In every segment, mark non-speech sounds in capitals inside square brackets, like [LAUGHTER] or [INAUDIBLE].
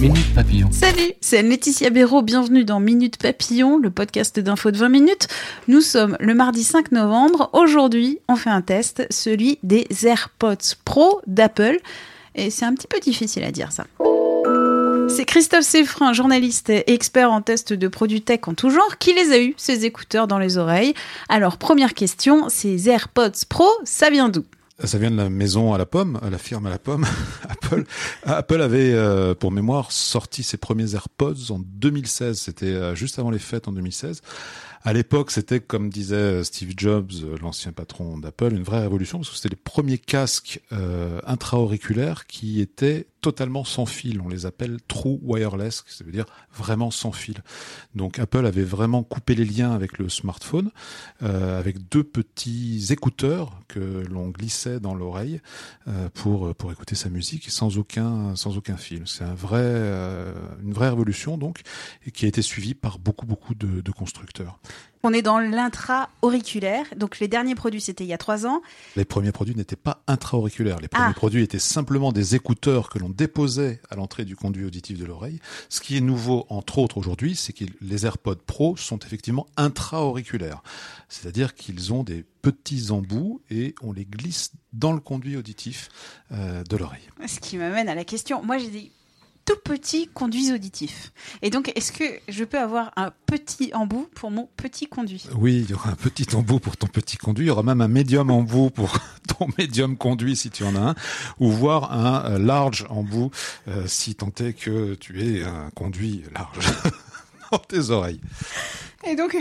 Minute Papillon. Salut, c'est Laetitia Béraud, bienvenue dans Minute Papillon, le podcast d'info de 20 minutes. Nous sommes le mardi 5 novembre. Aujourd'hui, on fait un test, celui des AirPods Pro d'Apple. Et c'est un petit peu difficile à dire ça. C'est Christophe Seffrin, journaliste et expert en test de produits tech en tout genre, qui les a eu, ces écouteurs dans les oreilles. Alors, première question, ces AirPods Pro, ça vient d'où? Ça vient de la maison à la pomme, à la firme à la pomme, [LAUGHS] Apple. Apple avait, euh, pour mémoire, sorti ses premiers AirPods en 2016. C'était euh, juste avant les fêtes en 2016. À l'époque, c'était, comme disait euh, Steve Jobs, l'ancien patron d'Apple, une vraie révolution parce que c'était les premiers casques euh, intra-auriculaires qui étaient totalement sans fil. On les appelle true wireless, ça veut dire vraiment sans fil. Donc Apple avait vraiment coupé les liens avec le smartphone, euh, avec deux petits écouteurs que l'on glissait dans l'oreille euh, pour écouter sa musique sans aucun sans fil. C'est un vrai euh, une vraie révolution donc qui a été suivie par beaucoup de constructeurs. On est dans l'intra-auriculaire. Donc, les derniers produits, c'était il y a trois ans. Les premiers produits n'étaient pas intra-auriculaires. Les premiers Ah. produits étaient simplement des écouteurs que l'on déposait à l'entrée du conduit auditif de l'oreille. Ce qui est nouveau, entre autres, aujourd'hui, c'est que les AirPods Pro sont effectivement intra-auriculaires. C'est-à-dire qu'ils ont des petits embouts et on les glisse dans le conduit auditif euh, de l'oreille. Ce qui m'amène à la question. Moi, j'ai des tout petits conduits auditifs. Et donc, est-ce que je peux avoir un petit embout pour mon petit conduit? Oui, il y aura un petit embout pour ton petit conduit. Il y aura même un médium embout pour [LAUGHS] ton médium conduit si tu en as un, ou voire un euh, large embout euh, si tant est que tu aies un conduit large [LAUGHS] dans tes oreilles. Et donc,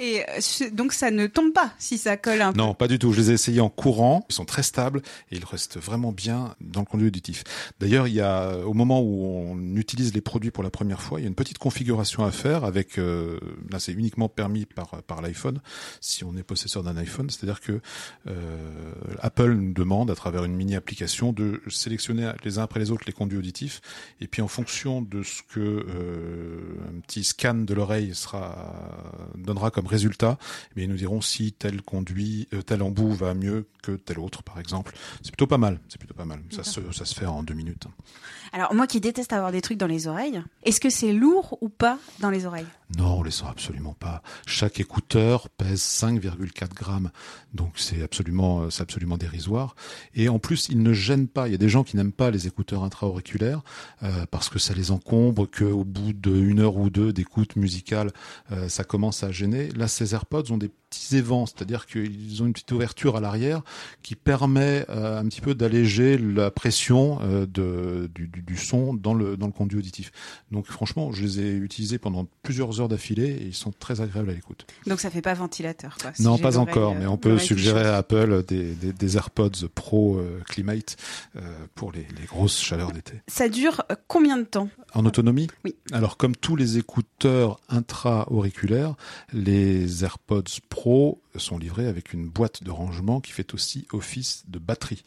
et euh, donc ça ne tombe pas si ça colle un peu. Non, pas du tout. Je les ai essayés en courant. Ils sont très stables et ils restent vraiment bien dans le conduit auditif. D'ailleurs, il y a, au moment où on utilise les produits pour la première fois, il y a une petite configuration à faire avec, euh, là, c'est uniquement permis par, par l'iPhone, si on est possesseur d'un iPhone. C'est-à-dire que, euh, Apple nous demande, à travers une mini application, de sélectionner les uns après les autres les conduits auditifs. Et puis, en fonction de ce que, euh, un petit scan de l'oreille sera, donnera comme résultat, mais ils nous diront si tel conduit, euh, tel embout va mieux que tel autre, par exemple. C'est plutôt pas mal. C'est plutôt pas mal. Ça se, ça se fait en deux minutes. Alors, moi qui déteste avoir des trucs dans les oreilles, est-ce que c'est lourd ou pas dans les oreilles? Non, on les sent absolument pas. Chaque écouteur pèse 5,4 grammes, donc c'est absolument, euh, c'est absolument dérisoire. Et en plus, ils ne gênent pas. Il y a des gens qui n'aiment pas les écouteurs intra-auriculaires euh, parce que ça les encombre, qu'au bout d'une heure ou deux d'écoute musicale, euh, ça commence à gêner. Là, ces AirPods ont des petits évents, c'est-à-dire qu'ils ont une petite ouverture à l'arrière qui permet euh, un petit peu d'alléger la pression euh, de, du, du, du son dans le, dans le conduit auditif. Donc franchement, je les ai utilisés pendant plusieurs heures d'affilée et ils sont très agréables à l'écoute. Donc ça fait pas ventilateur, quoi. si non, pas encore, euh, mais on peut suggérer à Apple des, des, des AirPods Pro euh, Climate pour les, les grosses chaleurs d'été. Ça dure combien de temps? En autonomie? Oui. Alors, comme tous les écouteurs intra-auriculaires, les AirPods Pro sont livrés avec une boîte de rangement qui fait aussi office de batterie.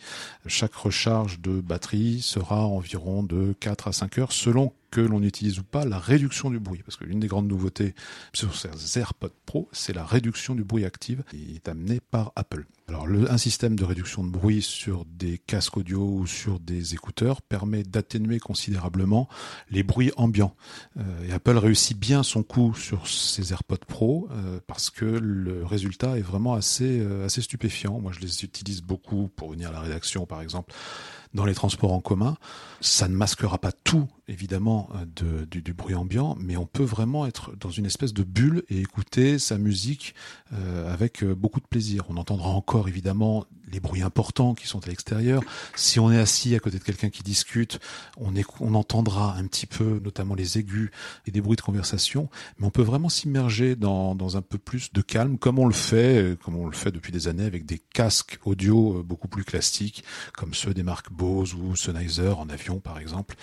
Chaque recharge de batterie sera environ de 4 à 5 heures selon que l'on utilise ou pas la réduction du bruit. Parce que l'une des grandes nouveautés sur ces AirPods Pro, c'est la réduction du bruit active qui est amenée par Apple. Alors, un système de réduction de bruit sur des casques audio ou sur des écouteurs permet d'atténuer considérablement les bruits ambiants. Euh, et Apple réussit bien son coup sur ces AirPods Pro euh, parce que le résultat est vraiment assez, euh, assez stupéfiant. Moi, je les utilise beaucoup pour venir à la rédaction, par exemple, dans les transports en commun. Ça ne masquera pas tout évidemment euh, du, bruit ambiant, mais on peut vraiment être dans une espèce de bulle et écouter sa musique euh, avec euh, beaucoup de plaisir. On entendra encore évidemment les bruits importants qui sont à l'extérieur. Si on est assis à côté de quelqu'un qui discute, on entendra un petit peu, notamment les aigus et des bruits de conversation, mais on peut vraiment s'immerger dans, dans un peu plus de calme, comme on le fait, comme on le fait depuis des années avec des casques audio beaucoup plus classiques, comme ceux des marques Bose ou Sennheiser en avion par exemple,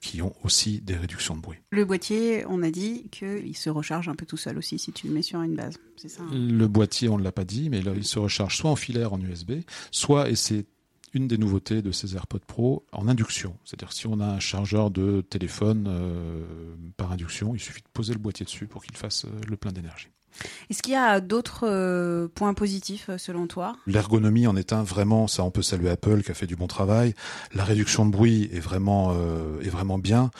qui ont aussi des réductions de bruit. Le boîtier, on a dit qu'il se recharge un peu tout seul aussi si tu le mets sur une base. C'est ça hein? Le boîtier, on ne l'a pas dit, mais là, il se recharge soit en filaire en USB, soit, et c'est une des nouveautés de ces AirPods Pro en induction. C'est-à-dire si on a un chargeur de téléphone euh, par induction, il suffit de poser le boîtier dessus pour qu'il fasse euh, le plein d'énergie. Est-ce qu'il y a d'autres euh, points positifs selon toi? L'ergonomie en est un vraiment, ça on peut saluer Apple qui a fait du bon travail. La réduction de bruit est vraiment euh, est vraiment bien.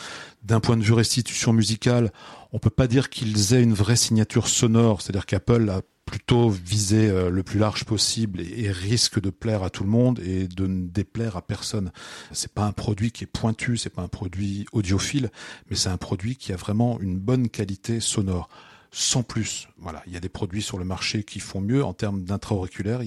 D'un point de vue restitution musicale, on peut pas dire qu'ils aient une vraie signature sonore, c'est-à-dire qu'Apple a plutôt visé euh, le plus large possible et, risque de plaire à tout le monde et de ne déplaire à personne. C'est pas un produit qui est pointu, c'est pas un produit audiophile, mais c'est un produit qui a vraiment une bonne qualité sonore sans plus. Voilà, il y a des produits sur le marché qui font mieux en termes d'intra-auriculaire.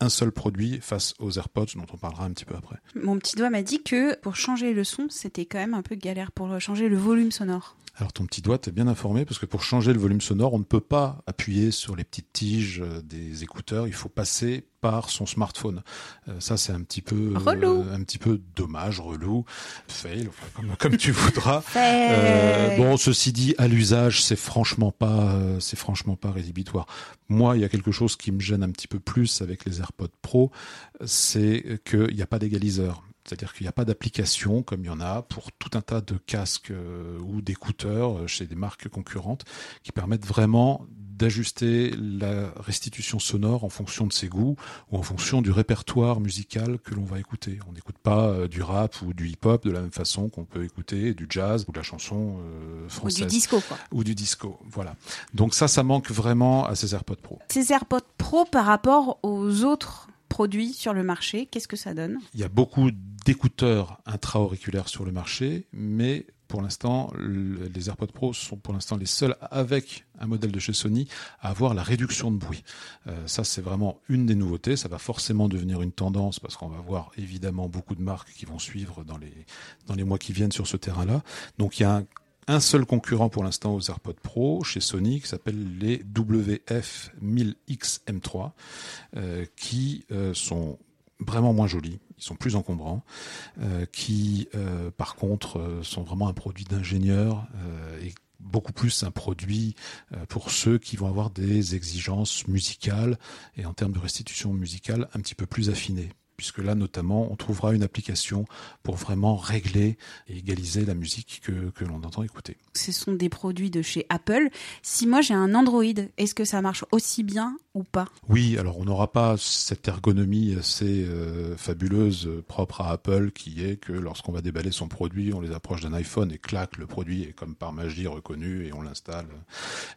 Un seul produit face aux AirPods dont on parlera un petit peu après. Mon petit doigt m'a dit que pour changer le son, c'était quand même un peu galère pour changer le volume sonore. Alors ton petit doigt t'es bien informé parce que pour changer le volume sonore, on ne peut pas appuyer sur les petites tiges des écouteurs, il faut passer par son smartphone. Euh, ça c'est un petit peu euh, un petit peu dommage, relou, fail, enfin, comme, [LAUGHS] comme tu voudras. [LAUGHS] euh, bon, ceci dit, à l'usage, c'est franchement pas c'est franchement pas rédhibitoire. Moi, il y a quelque chose qui me gêne un petit peu plus avec les AirPods Pro, c'est qu'il n'y a pas d'égaliseur. C'est-à-dire qu'il n'y a pas d'application comme il y en a pour tout un tas de casques ou d'écouteurs chez des marques concurrentes qui permettent vraiment d'ajuster la restitution sonore en fonction de ses goûts ou en fonction du répertoire musical que l'on va écouter. On n'écoute pas euh, du rap ou du hip-hop de la même façon qu'on peut écouter du jazz ou de la chanson euh, française. Ou du disco, quoi. Ou du disco, voilà. Donc ça, ça manque vraiment à ces AirPods Pro. Ces AirPods Pro par rapport aux autres produits sur le marché, qu'est-ce que ça donne? Il y a beaucoup d'écouteurs intra-auriculaires sur le marché, mais pour l'instant, les AirPods Pro sont pour l'instant les seuls avec un modèle de chez Sony à avoir la réduction de bruit. Euh, ça, c'est vraiment une des nouveautés. Ça va forcément devenir une tendance parce qu'on va voir évidemment beaucoup de marques qui vont suivre dans les dans les mois qui viennent sur ce terrain-là. Donc, il y a un, seul concurrent pour l'instant aux AirPods Pro chez Sony qui s'appelle les WF-1000X M3 euh, qui euh, sont vraiment moins jolis, ils sont plus encombrants, euh, qui euh, par contre euh, sont vraiment un produit d'ingénieur et beaucoup plus un produit pour ceux qui vont avoir des exigences musicales et en termes de restitution musicale un petit peu plus affinées puisque là notamment on trouvera une application pour vraiment régler et égaliser la musique que, que l'on entend écouter. Ce sont des produits de chez Apple. Si moi j'ai un Android, est-ce que ça marche aussi bien ou pas? Oui, alors on n'aura pas cette ergonomie assez euh, fabuleuse euh, propre à Apple qui est que lorsqu'on va déballer son produit, on les approche d'un iPhone et clac, le produit est comme par magie reconnu et on l'installe.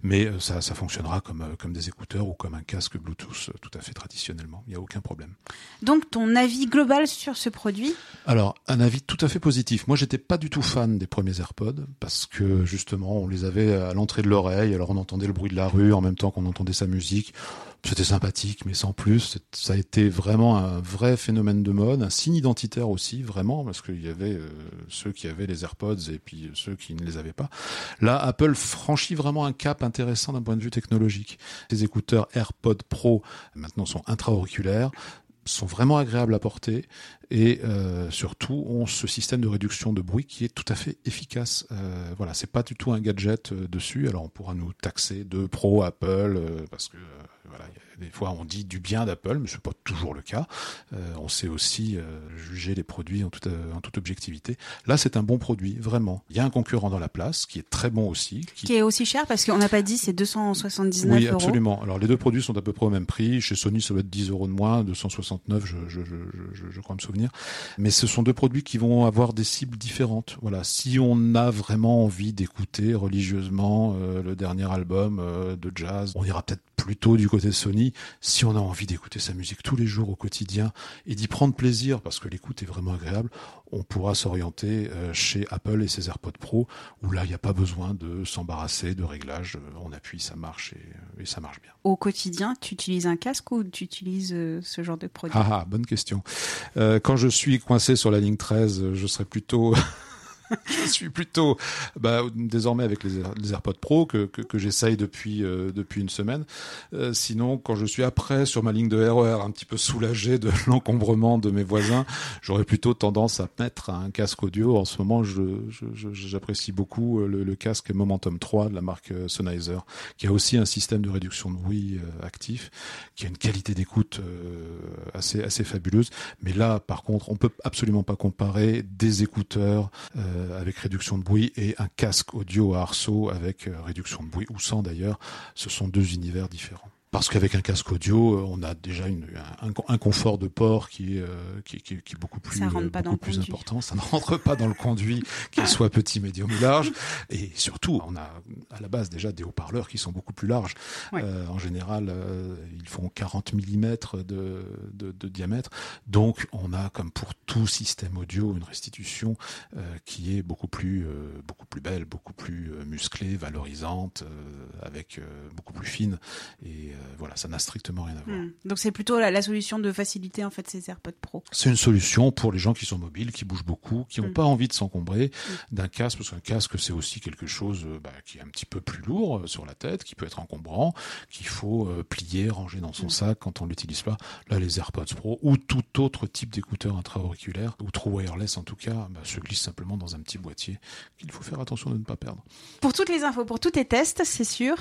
Mais euh, ça, ça fonctionnera comme, comme des écouteurs ou comme un casque Bluetooth tout à fait traditionnellement. Il n'y a aucun problème. Donc ton avis global sur ce produit Alors, un avis tout à fait positif. Moi, j'étais pas du tout fan des premiers AirPods parce que justement, on les avait à l'entrée de l'oreille, alors on entendait le bruit de la rue en même temps qu'on entendait sa musique. C'était sympathique, mais sans plus. Ça a été vraiment un vrai phénomène de mode, un signe identitaire aussi, vraiment, parce qu'il y avait euh, ceux qui avaient les AirPods et puis ceux qui ne les avaient pas. Là, Apple franchit vraiment un cap intéressant d'un point de vue technologique. Les écouteurs AirPods Pro maintenant sont intra-auriculaires, sont vraiment agréables à porter et euh, surtout ont ce système de réduction de bruit qui est tout à fait efficace. Euh, voilà, c'est pas du tout un gadget euh, dessus. Alors on pourra nous taxer de pro Apple parce que voilà, des fois on dit du bien d'Apple, mais c'est pas toujours le cas. Euh, on sait aussi euh, juger les produits en toute, en toute objectivité. Là, c'est un bon produit, vraiment. Il y a un concurrent dans la place qui est très bon aussi. Qui, qui est aussi cher parce qu'on n'a pas dit c'est 279 oui, euros. absolument. Alors les deux produits sont à peu près au même prix. Chez Sony, ça doit être 10 euros de moins, 269, je, je, je, je, je crois me souvenir. Mais ce sont deux produits qui vont avoir des cibles différentes. Voilà, si on a vraiment envie d'écouter religieusement euh, le dernier album euh, de jazz, on ira peut-être plutôt du côté de Sony. Si on a envie d'écouter sa musique tous les jours au quotidien et d'y prendre plaisir, parce que l'écoute est vraiment agréable, on pourra s'orienter euh, chez Apple et ses AirPods Pro, où là, il n'y a pas besoin de s'embarrasser de réglages. On appuie, ça marche et, et, ça marche bien. Au quotidien, tu utilises un casque ou tu utilises ce genre de produit? Ah, ah, bonne question. Euh, quand je suis coincé sur la ligne 13, je serais plutôt [LAUGHS] je suis plutôt bah, désormais avec les, AirPods Pro que, que, que j'essaye depuis euh, depuis une semaine. Euh, sinon, quand je suis après sur ma ligne de RER, un petit peu soulagé de [LAUGHS] l'encombrement de mes voisins, j'aurais plutôt tendance à mettre un casque audio. En ce moment, j'apprécie beaucoup euh, le, le, casque Momentum 3 de la marque euh, Sennheiser, qui a aussi un système de réduction de bruit euh, actif, qui a une qualité d'écoute assez assez fabuleuse. Mais là, par contre, on peut absolument pas comparer des écouteurs euh, avec réduction de bruit et un casque audio à arceau avec euh, réduction de bruit ou sans d'ailleurs. Ce sont deux univers différents parce qu'avec un casque audio, euh, on a déjà une, un, un, confort de port qui, euh, qui, qui, qui, est beaucoup plus, euh, beaucoup plus important. Ça ne [LAUGHS] rentre pas dans le conduit, qu'il soit petit, médium ou large. Et surtout, on a à la base déjà des haut-parleurs qui sont beaucoup plus larges. Euh, en général, euh, ils font 40 mm de, de, de, diamètre. Donc, on a, comme pour tout système audio, une restitution qui est beaucoup plus, beaucoup plus belle, beaucoup plus musclée, valorisante, avec beaucoup plus fine. Et euh, voilà, ça n'a strictement rien à voir. Mmh. Donc c'est plutôt la, la, solution de faciliter en fait ces AirPods Pro. C'est une solution pour les gens qui sont mobiles, qui bougent beaucoup, qui n'ont mmh. pas envie de s'encombrer mmh. d'un casque, parce qu'un casque c'est aussi quelque chose euh, bah, qui est un petit peu plus lourd euh, sur la tête, qui peut être encombrant, qu'il faut euh, plier, ranger dans son sac quand on l'utilise pas. Là, les AirPods Pro ou tout autre type d'écouteur intra-auriculaire ou trop wireless en tout cas, bah, se glissent simplement dans un petit boîtier qu'il faut faire attention de ne pas perdre. Pour toutes les infos, pour tous tes tests, c'est sûr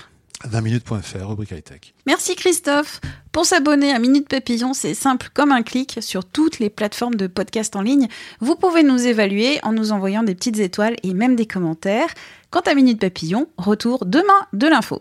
20minutes.fr, rubrique high-tech. Merci Christophe. Pour s'abonner à Minute Papillon, c'est simple comme un clic sur toutes les plateformes de podcast en ligne. Vous pouvez nous évaluer en nous envoyant des petites étoiles et même des commentaires. Quant à Minute Papillon, retour demain de l'info.